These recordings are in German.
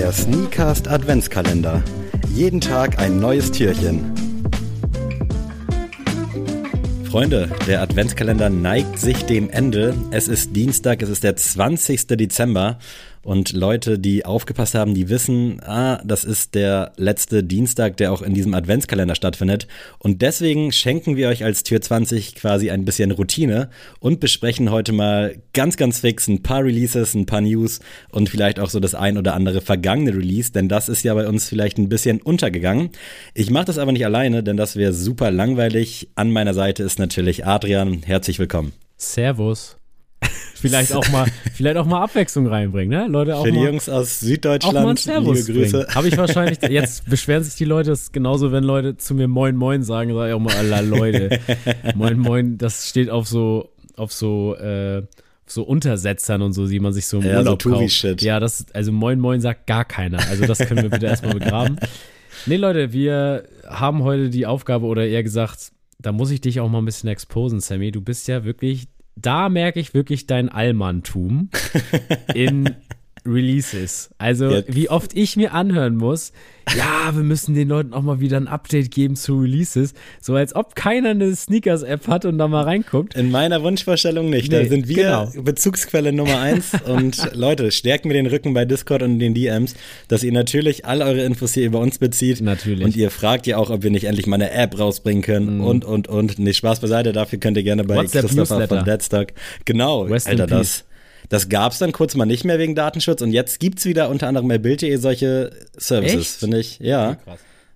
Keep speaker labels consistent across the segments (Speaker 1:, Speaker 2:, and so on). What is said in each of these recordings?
Speaker 1: Der Sneakast Adventskalender. Jeden Tag ein neues Türchen. Freunde, der Adventskalender neigt sich dem Ende. Es ist Dienstag, es ist der 20. Dezember und Leute, die aufgepasst haben, die wissen, ah, das ist der letzte Dienstag, der auch in diesem Adventskalender stattfindet. Und deswegen schenken wir euch als Tür 20 quasi ein bisschen Routine und besprechen heute mal ganz, ganz fix ein paar Releases, ein paar News und vielleicht auch so das ein oder andere vergangene Release, denn das ist ja bei uns vielleicht ein bisschen untergegangen. Ich mache das aber nicht alleine, denn das wäre super langweilig. An meiner Seite ist natürlich Adrian. Herzlich willkommen.
Speaker 2: Servus vielleicht auch mal, vielleicht auch mal Abwechslung reinbringen, ne? Leute auch
Speaker 1: Für die
Speaker 2: mal,
Speaker 1: Jungs aus Süddeutschland,
Speaker 2: auch mal Servus
Speaker 1: liebe Grüße.
Speaker 2: Habe ich wahrscheinlich, jetzt beschweren sich die Leute, das ist genauso, wenn Leute zu mir Moin Moin sagen, sage ich auch mal, alla Leute, Moin Moin, das steht auf so, auf so, äh, so Untersetzern und so, die man sich so im
Speaker 1: Ja,
Speaker 2: Urlaub
Speaker 1: so
Speaker 2: kauft. Ja, das, also Moin Moin sagt gar keiner. Also das können wir bitte erstmal begraben. Nee, Leute, wir haben heute die Aufgabe, oder eher gesagt, da muss ich dich auch mal ein bisschen exposen, Sammy. Du bist ja wirklich, da merke ich wirklich dein Allmanntum in Releases. Also,
Speaker 1: Ja.
Speaker 2: wie oft ich mir anhören muss, ja, wir müssen den Leuten auch mal wieder ein Update geben zu Releases. So als ob keiner eine Sneakers-App hat und da mal reinguckt.
Speaker 1: In meiner Wunschvorstellung nicht. da
Speaker 2: Nee,
Speaker 1: sind wir
Speaker 2: genau.
Speaker 1: Bezugsquelle Nummer eins. und Leute, stärkt mir den Rücken bei Discord und den DMs, dass ihr natürlich all eure Infos hier über uns bezieht.
Speaker 2: Natürlich.
Speaker 1: Und ihr fragt ja auch, ob wir nicht endlich mal eine App rausbringen können und, und, und. Nee, Spaß beiseite. Dafür könnt ihr gerne bei
Speaker 2: WhatsApp
Speaker 1: Christopher
Speaker 2: Newsletter.
Speaker 1: von Deadstock. Genau,
Speaker 2: Rest in
Speaker 1: Alter,
Speaker 2: peace.
Speaker 1: Das. Das gab's dann kurz mal nicht mehr wegen Datenschutz und jetzt gibt's wieder unter anderem bei Bild.de solche Services, finde ich. Ja.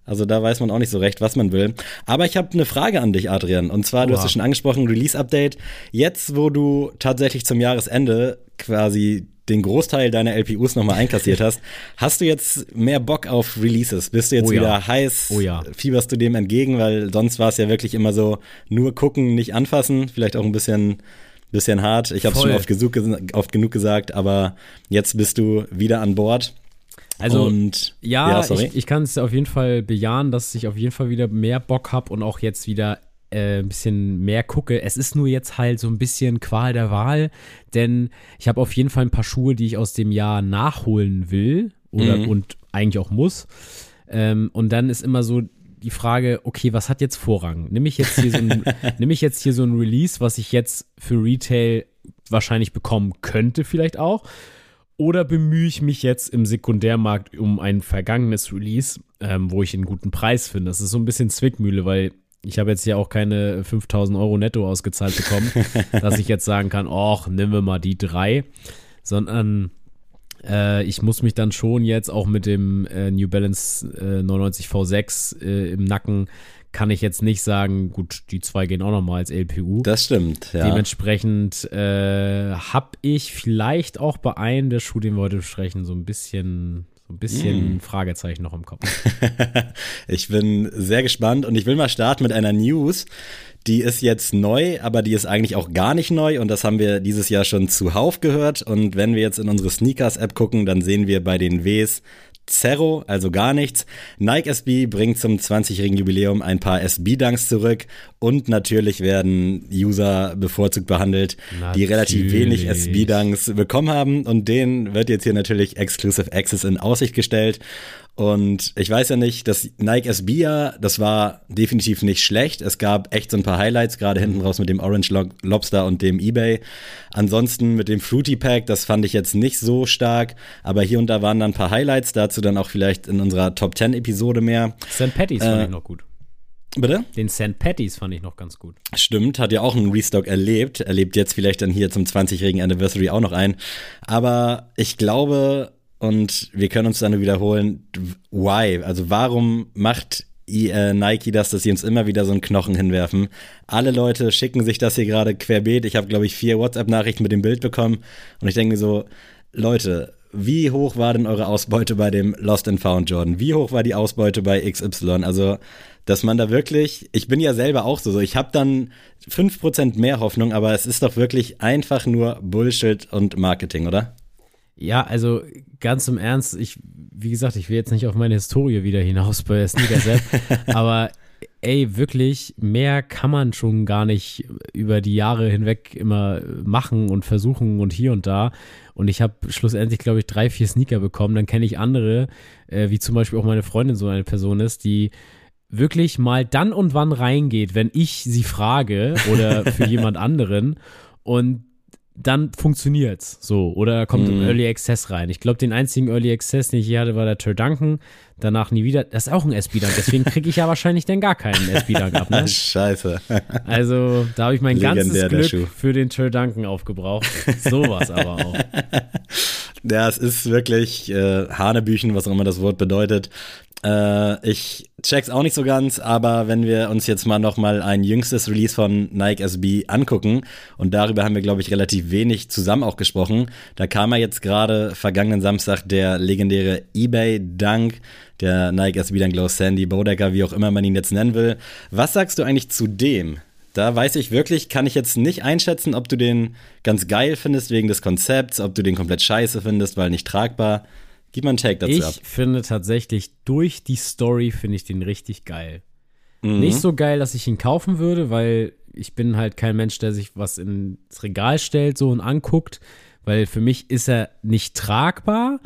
Speaker 1: Also da weiß man auch nicht so recht, was man will. Aber ich habe eine Frage an dich, Adrian. Und zwar, du
Speaker 2: Oha.
Speaker 1: hast es schon angesprochen, Release-Update. Jetzt, wo du tatsächlich zum Jahresende quasi den Großteil deiner LPUs nochmal einkassiert hast, hast du jetzt mehr Bock auf Releases? Bist du jetzt
Speaker 2: Oh ja.
Speaker 1: wieder heiß?
Speaker 2: Oh ja.
Speaker 1: Fieberst du dem entgegen? Weil sonst war es ja wirklich immer so, nur gucken, nicht anfassen. Vielleicht auch ein bisschen, bisschen hart. Ich habe es schon oft, gesucht, oft genug gesagt, aber jetzt bist du wieder an Bord.
Speaker 2: Also,
Speaker 1: und,
Speaker 2: Ja,
Speaker 1: sorry.
Speaker 2: ich, ich kann es auf jeden Fall bejahen, dass ich auf jeden Fall wieder mehr Bock habe und auch jetzt wieder äh, ein bisschen mehr gucke. Es ist nur jetzt halt so ein bisschen Qual der Wahl, denn ich habe auf jeden Fall ein paar Schuhe, die ich aus dem Jahr nachholen will oder
Speaker 1: Mhm.
Speaker 2: und eigentlich auch muss. Ähm, und dann ist immer so die Frage, okay, was hat jetzt Vorrang? Nimm ich jetzt hier so ein, nimm ich jetzt hier so ein Release, was ich jetzt für Retail wahrscheinlich bekommen könnte, vielleicht auch. Oder bemühe ich mich jetzt im Sekundärmarkt um ein vergangenes Release, ähm, wo ich einen guten Preis finde? Das ist so ein bisschen Zwickmühle, weil ich habe jetzt ja auch keine 5000 Euro netto ausgezahlt bekommen, dass ich jetzt sagen kann, och, nehmen wir mal die drei, sondern äh, ich muss mich dann schon jetzt auch mit dem äh, New Balance äh, 99 V6 äh, im Nacken, kann ich jetzt nicht sagen, gut, die zwei gehen auch nochmal als LPU.
Speaker 1: das stimmt, ja.
Speaker 2: Dementsprechend äh, habe ich vielleicht auch bei einem der Schuhe, den wir heute besprechen, so ein bisschen, ein bisschen Fragezeichen noch im Kopf.
Speaker 1: Ich bin sehr gespannt und ich will mal starten mit einer News. Die ist jetzt neu, aber die ist eigentlich auch gar nicht neu und das haben wir dieses Jahr schon zuhauf gehört. Und wenn wir jetzt in unsere Sneakers-App gucken, dann sehen wir bei den Ws Zero, also gar nichts. Nike SB bringt zum 20-jährigen Jubiläum ein paar SB-Dunks zurück und natürlich werden User bevorzugt behandelt, die relativ wenig
Speaker 2: Natürlich.
Speaker 1: SB-Dunks bekommen haben und denen wird jetzt hier natürlich Exclusive Access in Aussicht gestellt. Und ich weiß ja nicht, das Nike SB ja, das war definitiv nicht schlecht. Es gab echt so ein paar Highlights, gerade hinten raus mit dem Orange Lo- Lobster und dem Ebay. Ansonsten mit dem Fruity Pack, das fand ich jetzt nicht so stark, aber hier und da waren dann ein paar Highlights, dazu dann auch vielleicht in unserer Top 10 Episode mehr.
Speaker 2: St. Patty's fand
Speaker 1: Äh,
Speaker 2: ich noch gut.
Speaker 1: Bitte?
Speaker 2: Den St. Patty's fand ich noch ganz gut.
Speaker 1: Stimmt, hat ja auch einen Restock erlebt, erlebt jetzt vielleicht dann hier zum 20-jährigen Anniversary auch noch ein. Aber ich glaube, und wir können uns dann wiederholen, why? Also warum macht äh, Nike das, dass sie uns immer wieder so einen Knochen hinwerfen? Alle Leute schicken sich das hier gerade querbeet. Ich habe, glaube ich, vier WhatsApp-Nachrichten mit dem Bild bekommen und ich denke so, Leute, wie hoch war denn eure Ausbeute bei dem Lost and Found Jordan? Wie hoch war die Ausbeute bei XY? Also, dass man da wirklich, ich bin ja selber auch so, so ich habe dann 5% mehr Hoffnung, aber es ist doch wirklich einfach nur Bullshit und Marketing, oder?
Speaker 2: Ja, also ganz im Ernst, ich, wie gesagt, ich will jetzt nicht auf meine Historie wieder hinaus bei Sneakers App, aber ey, wirklich, mehr kann man schon gar nicht über die Jahre hinweg immer machen und versuchen und hier und da. Und ich habe schlussendlich, glaube ich, drei, vier Sneaker bekommen. Dann kenne ich andere, äh, wie zum Beispiel auch meine Freundin so eine Person ist, die wirklich mal dann und wann reingeht, wenn ich sie frage oder für jemand anderen. Und dann funktioniert's so. Oder kommt mhm. Early Access rein. Ich glaube, den einzigen Early Access, den ich hier hatte, war der Turdanken. Danach nie wieder. Das ist auch ein SB-Dunk. Deswegen kriege ich ja wahrscheinlich dann gar keinen SB-Dunk ab. Ne?
Speaker 1: Scheiße.
Speaker 2: Also, da habe ich mein Legendär, ganzes Glück für den Turdanken aufgebraucht. Sowas aber auch.
Speaker 1: Ja, es ist wirklich äh, Hanebüchen, was auch immer das Wort bedeutet. Äh, ich check's auch nicht so ganz, aber wenn wir uns jetzt mal noch mal ein jüngstes Release von Nike SB angucken und darüber haben wir glaube ich relativ wenig zusammen auch gesprochen. Da kam ja jetzt gerade vergangenen Samstag der legendäre eBay Dunk, der Nike SB Dunk Glow Sandy Bodecker, wie auch immer man ihn jetzt nennen will. Was sagst du eigentlich zu dem? Da weiß ich wirklich, kann ich jetzt nicht einschätzen, ob du den ganz geil findest wegen des Konzepts, ob du den komplett scheiße findest, weil nicht tragbar. Gib mal einen Take dazu
Speaker 2: ich
Speaker 1: ab.
Speaker 2: Ich finde tatsächlich, durch die Story finde ich den richtig geil. Mhm. Nicht so geil, dass ich ihn kaufen würde, weil ich bin halt kein Mensch, der sich was ins Regal stellt so und anguckt, weil für mich ist er nicht tragbar,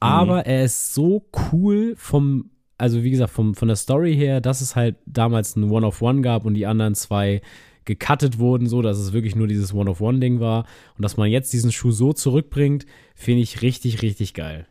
Speaker 2: aber mhm. er ist so cool vom, also wie gesagt, vom, von der Story her, dass es halt damals ein One-of-One gab und die anderen zwei gecuttet wurden, so dass es wirklich nur dieses One-of-One-Ding war und dass man jetzt diesen Schuh so zurückbringt, finde ich richtig, richtig geil.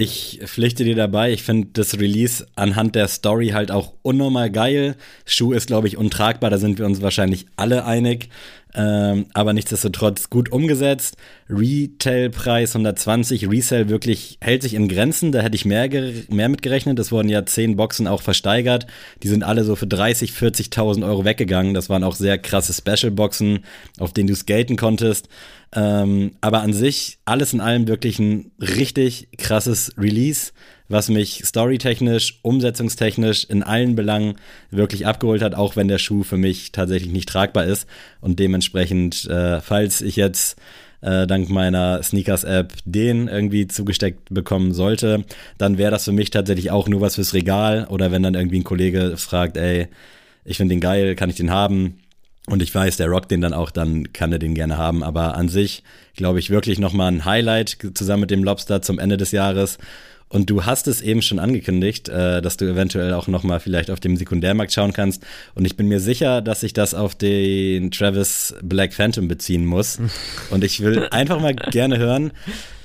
Speaker 1: Ich pflichte dir dabei, ich finde das Release anhand der Story halt auch unnormal geil. Schuh ist, glaube ich, untragbar, da sind wir uns wahrscheinlich alle einig. Ähm, aber nichtsdestotrotz gut umgesetzt. Retailpreis 120, Resale wirklich hält sich in Grenzen. Da hätte ich mehr, mehr mit gerechnet. Es wurden ja zehn Boxen auch versteigert. Die sind alle so für 30, 40.000 Euro weggegangen. Das waren auch sehr krasse Special-Boxen, auf denen du skaten konntest. Ähm, aber an sich alles in allem wirklich ein richtig krasses Release was mich storytechnisch, umsetzungstechnisch in allen Belangen wirklich abgeholt hat, auch wenn der Schuh für mich tatsächlich nicht tragbar ist. Und dementsprechend, äh, falls ich jetzt äh, dank meiner Sneakers-App den irgendwie zugesteckt bekommen sollte, dann wäre das für mich tatsächlich auch nur was fürs Regal. Oder wenn dann irgendwie ein Kollege fragt, ey, ich finde den geil, kann ich den haben? Und ich weiß, der rockt den dann auch, dann kann er den gerne haben. Aber an sich, glaube ich, wirklich nochmal ein Highlight zusammen mit dem Lobster zum Ende des Jahres. Und du hast es eben schon angekündigt, äh, dass du eventuell auch noch mal vielleicht auf dem Sekundärmarkt schauen kannst. Und ich bin mir sicher, dass ich das auf den Travis Black Phantom beziehen muss. Und ich will einfach mal gerne hören,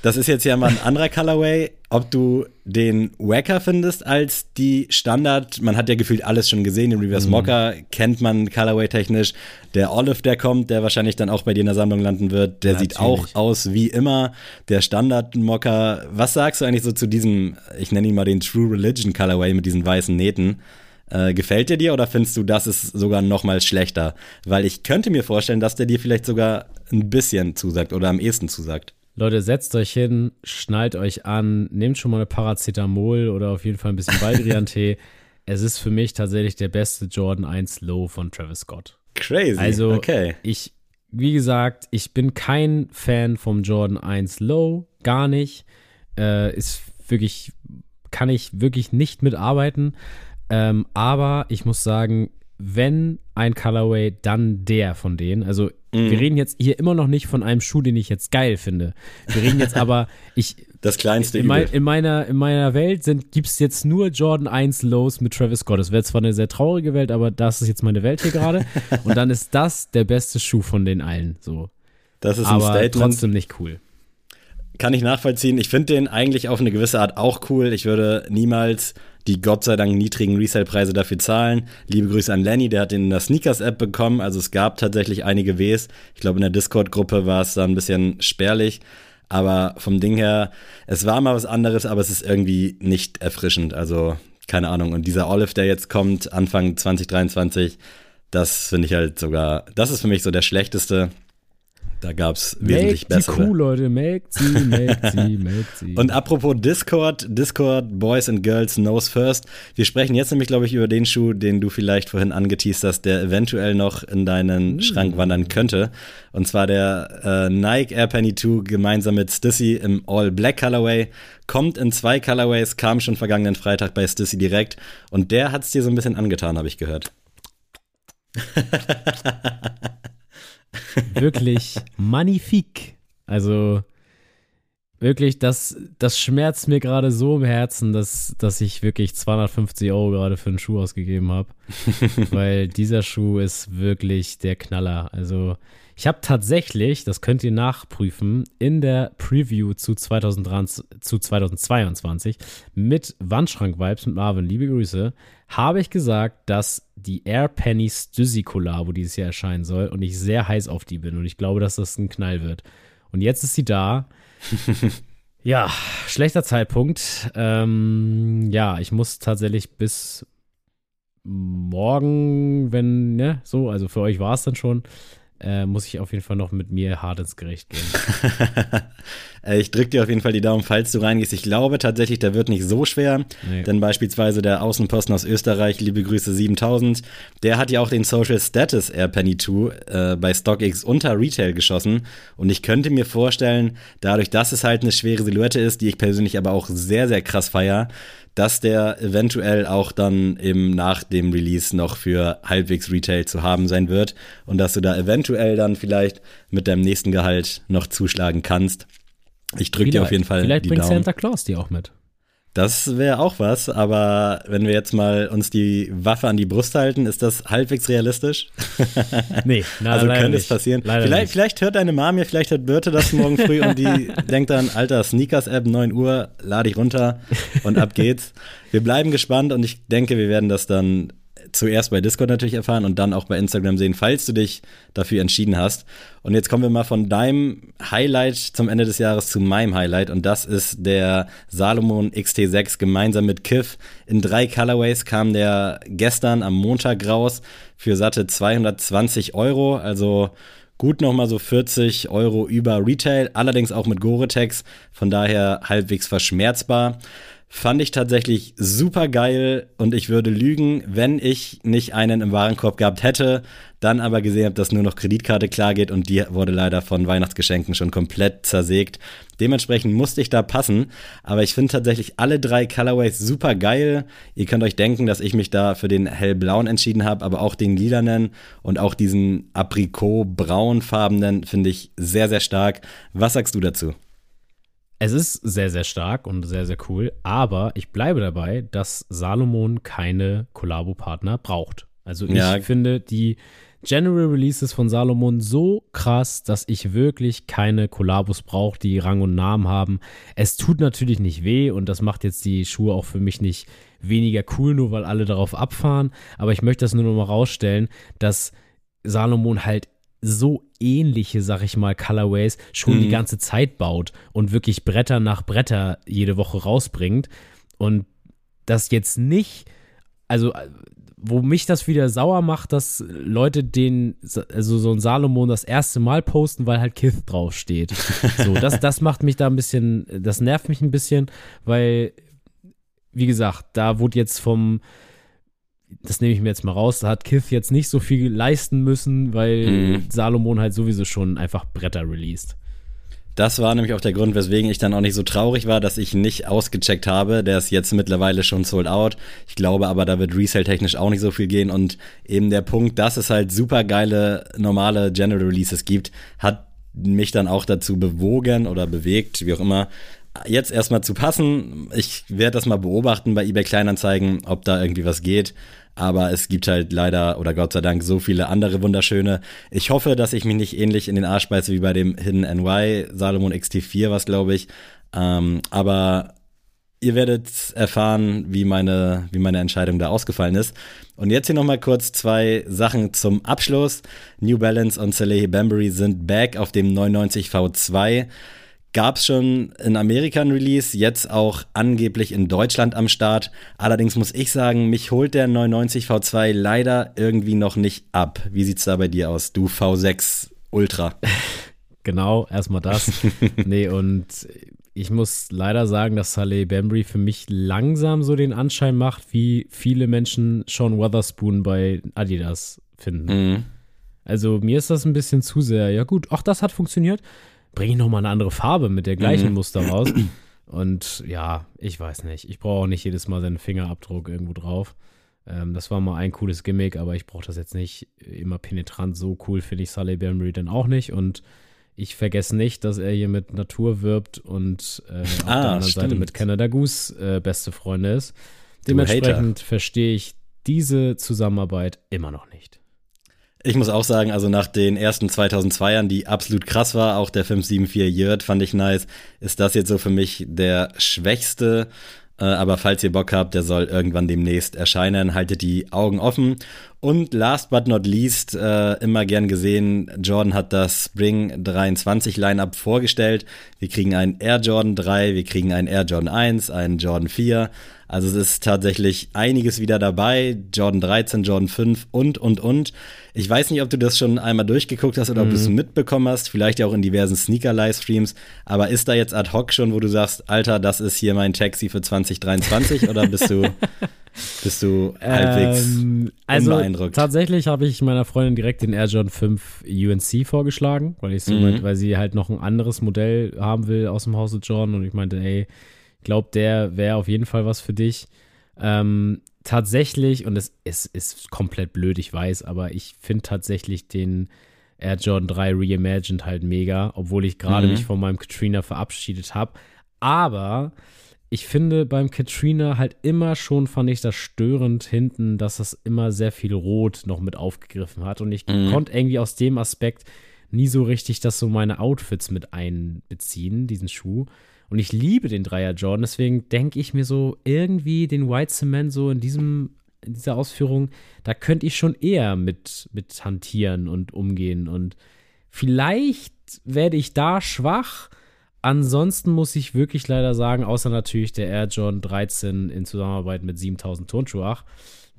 Speaker 1: das ist jetzt ja mal ein anderer Colorway, ob du den wacker findest als die Standard. Man hat ja gefühlt alles schon gesehen. Den Reverse mhm. Mocker kennt man Colorway technisch. Der Olive, der kommt, der wahrscheinlich dann auch bei dir in der Sammlung landen wird, der Natürlich. sieht auch aus wie immer. Der Standard Mocker. Was sagst du eigentlich so zu diesem, ich nenne ihn mal den True Religion Colorway mit diesen weißen Nähten? Äh, gefällt der dir oder findest du, das ist sogar noch mal schlechter? Weil ich könnte mir vorstellen, dass der dir vielleicht sogar ein bisschen zusagt oder am ehesten zusagt.
Speaker 2: Leute, setzt euch hin, schnallt euch an, nehmt schon mal eine Paracetamol oder auf jeden Fall ein bisschen Baldrian-Tee. es ist für mich tatsächlich der beste Jordan 1 Low von Travis Scott.
Speaker 1: Crazy.
Speaker 2: Also,
Speaker 1: okay.
Speaker 2: ich, wie gesagt, ich bin kein Fan vom Jordan 1 Low, gar nicht. Äh, ist wirklich, kann ich wirklich nicht mitarbeiten. Ähm, aber ich muss sagen, wenn ein Colorway, dann der von denen. Also mm. wir reden jetzt hier immer noch nicht von einem Schuh, den ich jetzt geil finde. Wir reden jetzt aber, ich.
Speaker 1: Das kleinste
Speaker 2: in, mein, in meiner In meiner Welt gibt es jetzt nur Jordan 1 Lows mit Travis Scott. Das wäre zwar eine sehr traurige Welt, aber das ist jetzt meine Welt hier gerade. Und dann ist das der beste Schuh von den allen. So.
Speaker 1: Das ist
Speaker 2: aber
Speaker 1: ein Statement.
Speaker 2: trotzdem nicht cool.
Speaker 1: Kann ich nachvollziehen. Ich finde den eigentlich auf eine gewisse Art auch cool. Ich würde niemals die Gott sei Dank niedrigen Resale-Preise dafür zahlen. Liebe Grüße an Lenny, der hat den in der Sneakers-App bekommen. Also es gab tatsächlich einige Ws. Ich glaube, in der Discord-Gruppe war es da ein bisschen spärlich. Aber vom Ding her, es war mal was anderes, aber es ist irgendwie nicht erfrischend. Also keine Ahnung. Und dieser Olive, der jetzt kommt, Anfang 2023, das finde ich halt sogar, das ist für mich so der schlechteste. Da gab es wesentlich
Speaker 2: melkt
Speaker 1: bessere.
Speaker 2: Die Kuh, Leute, melkt sie, melkt sie, melkt sie.
Speaker 1: Und apropos Discord, Discord Boys and Girls Knows First. Wir sprechen jetzt nämlich, glaube ich, über den Schuh, den du vielleicht vorhin angeteased hast, der eventuell noch in deinen mm. Schrank wandern könnte. Und zwar der äh, Nike Air Penny 2 gemeinsam mit Stissy im All Black Colorway. Kommt in zwei Colorways, kam schon vergangenen Freitag bei Stissy direkt. Und der hat es dir so ein bisschen angetan, habe ich gehört.
Speaker 2: wirklich magnifik. Also wirklich, das, das schmerzt mir gerade so im Herzen, dass, dass ich wirklich 250 Euro gerade für einen Schuh ausgegeben habe. Weil dieser Schuh ist wirklich der Knaller. Also ich habe tatsächlich, das könnt ihr nachprüfen, in der Preview zu, 2023, zu 2022 mit Wandschrank-Vibes mit Marvin, liebe Grüße, habe ich gesagt, dass die Air Penny Stüssi Collabo dieses Jahr erscheinen soll und ich sehr heiß auf die bin und ich glaube, dass das ein Knall wird. Und jetzt ist sie da. ja, schlechter Zeitpunkt. Ähm, ja, ich muss tatsächlich bis morgen, wenn, ne, so, also für euch war es dann schon, äh, muss ich auf jeden Fall noch mit mir hart ins Gericht gehen.
Speaker 1: Äh, ich drücke dir auf jeden Fall die Daumen, falls du reingehst. Ich glaube tatsächlich, der wird nicht so schwer, nee. denn beispielsweise der Außenposten aus Österreich, liebe Grüße 7000, der hat ja auch den Social Status Air Penny 2 äh, bei StockX unter Retail geschossen und ich könnte mir vorstellen, dadurch, dass es halt eine schwere Silhouette ist, die ich persönlich aber auch sehr, sehr krass feier, dass der eventuell auch dann eben nach dem Release noch für halbwegs Retail zu haben sein wird und dass du da eventuell dann vielleicht mit deinem nächsten Gehalt noch zuschlagen kannst. Ich drücke dir auf jeden Fall
Speaker 2: vielleicht
Speaker 1: die
Speaker 2: bringt
Speaker 1: Daumen.
Speaker 2: Santa Claus die auch mit.
Speaker 1: Das wäre auch was, aber wenn wir jetzt mal uns die Waffe an die Brust halten, ist das halbwegs realistisch?
Speaker 2: Nee, na,
Speaker 1: also
Speaker 2: leider
Speaker 1: könnte es
Speaker 2: nicht.
Speaker 1: passieren.
Speaker 2: Leider
Speaker 1: Vielleicht,
Speaker 2: nicht.
Speaker 1: vielleicht hört deine Mom ja, vielleicht hört Birte das morgen früh und die denkt dann, alter, Sneakers-App, 9 Uhr, lade ich runter und ab geht's. Wir bleiben gespannt und ich denke, wir werden das dann zuerst bei Discord natürlich erfahren und dann auch bei Instagram sehen, falls du dich dafür entschieden hast. Und jetzt kommen wir mal von deinem Highlight zum Ende des Jahres zu meinem Highlight und das ist der Salomon XT6 gemeinsam mit Kiff. In drei Colorways kam der gestern am Montag raus für satte 220 Euro, also gut nochmal so 40 Euro über Retail, allerdings auch mit Gore-Tex, von daher halbwegs verschmerzbar. Fand ich tatsächlich super geil und ich würde lügen, wenn ich nicht einen im Warenkorb gehabt hätte, dann aber gesehen habe, dass nur noch Kreditkarte klar geht und die wurde leider von Weihnachtsgeschenken schon komplett zersägt. Dementsprechend musste ich da passen, aber ich finde tatsächlich alle drei Colorways super geil. Ihr könnt euch denken, dass ich mich da für den hellblauen entschieden habe, aber auch den lilanen und auch diesen aprikot-braunfarbenen finde ich sehr, sehr stark. Was sagst du dazu?
Speaker 2: Es ist sehr, sehr stark und sehr, sehr cool, aber ich bleibe dabei, dass Salomon keine Kollabo-Partner braucht. Also ich
Speaker 1: Ja.
Speaker 2: finde die General Releases von Salomon so krass, dass ich wirklich keine Kollabos brauche, die Rang und Namen haben. Es tut natürlich nicht weh und das macht jetzt die Schuhe auch für mich nicht weniger cool, nur weil alle darauf abfahren. Aber ich möchte das nur noch mal rausstellen, dass Salomon halt so ähnliche, sag ich mal, Colorways schon die
Speaker 1: Mhm.
Speaker 2: ganze Zeit baut und wirklich Bretter nach Bretter jede Woche rausbringt. Und das jetzt nicht, also wo mich das wieder sauer macht, dass Leute den, also so ein Salomon das erste Mal posten, weil halt Kith draufsteht. So, das, das macht mich da ein bisschen, das nervt mich ein bisschen, weil, wie gesagt, da wurde jetzt vom, das nehme ich mir jetzt mal raus, da hat Kith jetzt nicht so viel leisten müssen, weil
Speaker 1: Mhm.
Speaker 2: Salomon halt sowieso schon einfach Bretter released.
Speaker 1: Das war nämlich auch der Grund, weswegen ich dann auch nicht so traurig war, dass ich nicht ausgecheckt habe. Der ist jetzt mittlerweile schon sold out. Ich glaube aber, da wird Resale-technisch auch nicht so viel gehen. Und eben der Punkt, dass es halt super geile normale General Releases gibt, hat mich dann auch dazu bewogen oder bewegt, wie auch immer, jetzt erstmal zu passen. Ich werde das mal beobachten bei eBay Kleinanzeigen, ob da irgendwie was geht. Aber es gibt halt leider oder Gott sei Dank so viele andere wunderschöne. Ich hoffe, dass ich mich nicht ähnlich in den Arsch beiße wie bei dem Hidden NY Salomon XT4, was glaube ich. Ähm, aber ihr werdet erfahren, wie meine, wie meine Entscheidung da ausgefallen ist. Und jetzt hier nochmal kurz zwei Sachen zum Abschluss. New Balance und Salehi Bambury sind back auf dem 990 V2. Gab es schon in Amerika ein Release, jetzt auch angeblich in Deutschland am Start. Allerdings muss ich sagen, mich holt der 990 V2 leider irgendwie noch nicht ab. Wie sieht's da bei dir aus, du V6 Ultra?
Speaker 2: Genau, erstmal das. nee, und ich muss leider sagen, dass Saleh Bambry für mich langsam so den Anschein macht, wie viele Menschen Sean Weatherspoon bei Adidas finden. Mhm. Also mir ist das ein bisschen zu sehr. Ja gut, auch das hat funktioniert. Bringe ich nochmal eine andere Farbe mit der gleichen mhm. Muster raus. Und ja, ich weiß nicht. Ich brauche auch nicht jedes Mal seinen Fingerabdruck irgendwo drauf. Ähm, das war mal ein cooles Gimmick, aber ich brauche das jetzt nicht immer penetrant. So cool finde ich Saleh Bambry dann auch nicht. Und ich vergesse nicht, dass er hier mit Natur wirbt und äh, auf ah, der anderen stimmt. Seite mit Canada Goose äh, beste Freunde ist. Dementsprechend verstehe ich diese Zusammenarbeit immer noch nicht.
Speaker 1: Ich muss auch sagen, also nach den ersten 2002ern, die absolut krass war, auch der 574 Yurt fand ich nice, ist das jetzt so für mich der schwächste äh, aber falls ihr Bock habt, der soll irgendwann demnächst erscheinen. Haltet die Augen offen. Und last but not least, äh, immer gern gesehen, Jordan hat das Spring 23 Lineup vorgestellt. Wir kriegen einen Air Jordan 3, wir kriegen einen Air Jordan 1, einen Jordan 4. Also es ist tatsächlich einiges wieder dabei. Jordan 13, Jordan 5 und, und, und. Ich weiß nicht, ob du das schon einmal durchgeguckt hast oder mhm. ob du es mhm. mitbekommen hast, vielleicht ja auch in diversen Sneaker-Livestreams. Aber ist da jetzt ad hoc schon, wo du sagst, Alter, das ist hier mein Taxi für 2023 oder bist du, bist du halbwegs ähm,
Speaker 2: also unbeeindruckt? Tatsächlich habe ich meiner Freundin direkt den Air Jordan 5 UNC vorgeschlagen, weil ich so mhm. meinte, weil sie halt noch ein anderes Modell haben will aus dem Hause Jordan und ich meinte, ey, ich glaube, der wäre auf jeden Fall was für dich. Ähm, tatsächlich, und es, es ist komplett blöd, ich weiß, aber ich finde tatsächlich den Air Jordan 3 Reimagined halt mega, obwohl ich gerade mhm. mich von meinem Katrina verabschiedet habe. Aber ich finde beim Katrina halt immer schon, fand ich das störend hinten, dass das immer sehr viel Rot noch mit aufgegriffen hat. Und ich mhm. konnte irgendwie aus dem Aspekt nie so richtig das so meine Outfits mit einbeziehen, diesen Schuh. Und ich liebe den Dreier Jordan, deswegen denke ich mir so, irgendwie den White Cement so in diesem in dieser Ausführung, da könnte ich schon eher mit, mit hantieren und umgehen. Und vielleicht werde ich da schwach. Ansonsten muss ich wirklich leider sagen, außer natürlich der Air Jordan 13 in Zusammenarbeit mit 7000 Turnschuhach,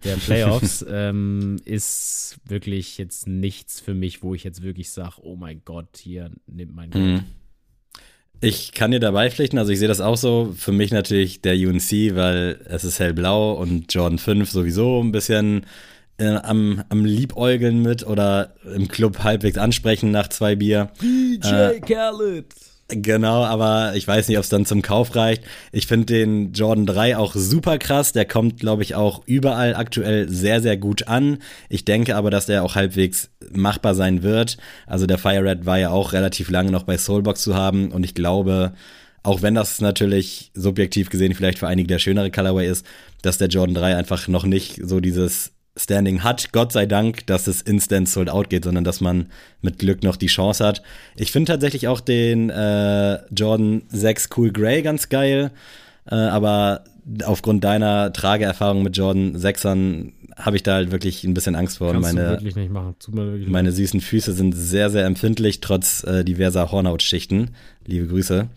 Speaker 2: der Playoffs, ähm, ist wirklich jetzt nichts für mich, wo ich jetzt wirklich sage, oh mein Gott, hier nimmt mein Geld. Mhm.
Speaker 1: Ich kann dir dabei pflichten, also ich sehe das auch so. Für mich natürlich der UNC, weil es ist hellblau und Jordan 5 sowieso ein bisschen äh, am, am Liebäugeln mit oder im Club halbwegs ansprechen nach zwei Bier.
Speaker 2: DJ äh, Khaled.
Speaker 1: Genau, aber ich weiß nicht, ob es dann zum Kauf reicht. Ich finde den Jordan 3 auch super krass. Der kommt, glaube ich, auch überall aktuell sehr, sehr gut an. Ich denke aber, dass der auch halbwegs machbar sein wird. Also der Fire Red war ja auch relativ lange noch bei Soulbox zu haben und ich glaube, auch wenn das natürlich subjektiv gesehen vielleicht für einige der schönere Colorway ist, dass der Jordan 3 einfach noch nicht so dieses Standing hat, Gott sei Dank, dass es instant sold out geht, sondern dass man mit Glück noch die Chance hat. Ich finde tatsächlich auch den äh, Jordan 6 Cool Grey ganz geil, äh, aber aufgrund deiner Trageerfahrung mit Jordan 6ern habe ich da halt wirklich ein bisschen Angst vor.
Speaker 2: Kannst meine, du wirklich nicht machen. Wirklich
Speaker 1: meine süßen Füße sind sehr, sehr empfindlich, trotz äh, diverser Hornhautschichten. Liebe Grüße.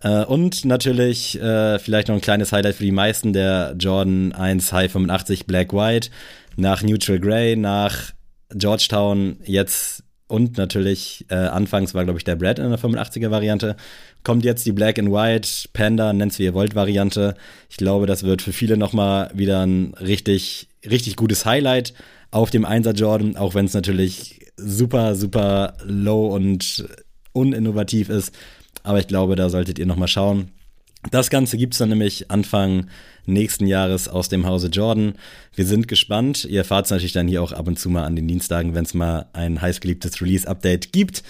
Speaker 1: Äh, und natürlich äh, vielleicht noch ein kleines Highlight für die meisten, der Jordan 1 High 85 Black White nach Neutral Grey, nach Georgetown, jetzt und natürlich äh, anfangs war, glaube ich, der Brad in der 85er Variante. Kommt jetzt die Black and White, Panda, nennt's wie ihr wollt, Variante. Ich glaube, das wird für viele nochmal wieder ein richtig, richtig gutes Highlight auf dem 1er Jordan, auch wenn es natürlich super, super low und uninnovativ ist. Aber ich glaube, da solltet ihr nochmal schauen. Das Ganze gibt es dann nämlich Anfang nächsten Jahres aus dem Hause Jordan. Wir sind gespannt. Ihr erfahrt es natürlich dann hier auch ab und zu mal an den Dienstagen, wenn es mal ein heißgeliebtes Release-Update gibt.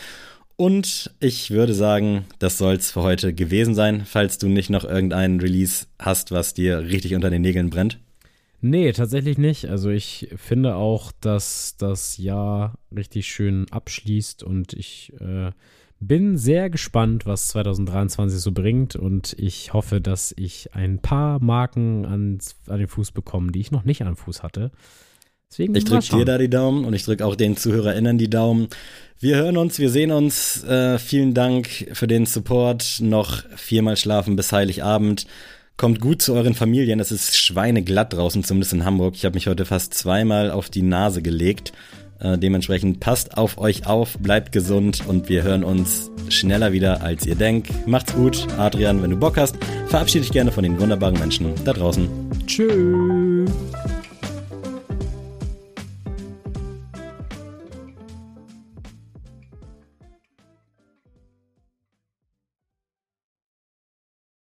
Speaker 1: Und ich würde sagen, das soll es für heute gewesen sein, falls du nicht noch irgendeinen Release hast, was dir richtig unter den Nägeln brennt.
Speaker 2: Nee, tatsächlich nicht. Also ich finde auch, dass das Jahr richtig schön abschließt und ich äh, bin sehr gespannt, was 2023 so bringt und ich hoffe, dass ich ein paar Marken ans, an den Fuß bekomme, die ich noch nicht an den Fuß hatte.
Speaker 1: Deswegen ich drücke dir da die Daumen und ich drücke auch den ZuhörerInnen die Daumen. Wir hören uns, wir sehen uns. Äh, vielen Dank für den Support. Noch viermal schlafen bis Heiligabend. Kommt gut zu euren Familien. Es ist schweineglatt draußen, zumindest in Hamburg. Ich habe mich heute fast zweimal auf die Nase gelegt. Äh, dementsprechend passt auf euch auf, bleibt gesund und wir hören uns schneller wieder, als ihr denkt. Macht's gut. Adrian, wenn du Bock hast, verabschiede dich gerne von den wunderbaren Menschen da draußen.
Speaker 2: Tschüss.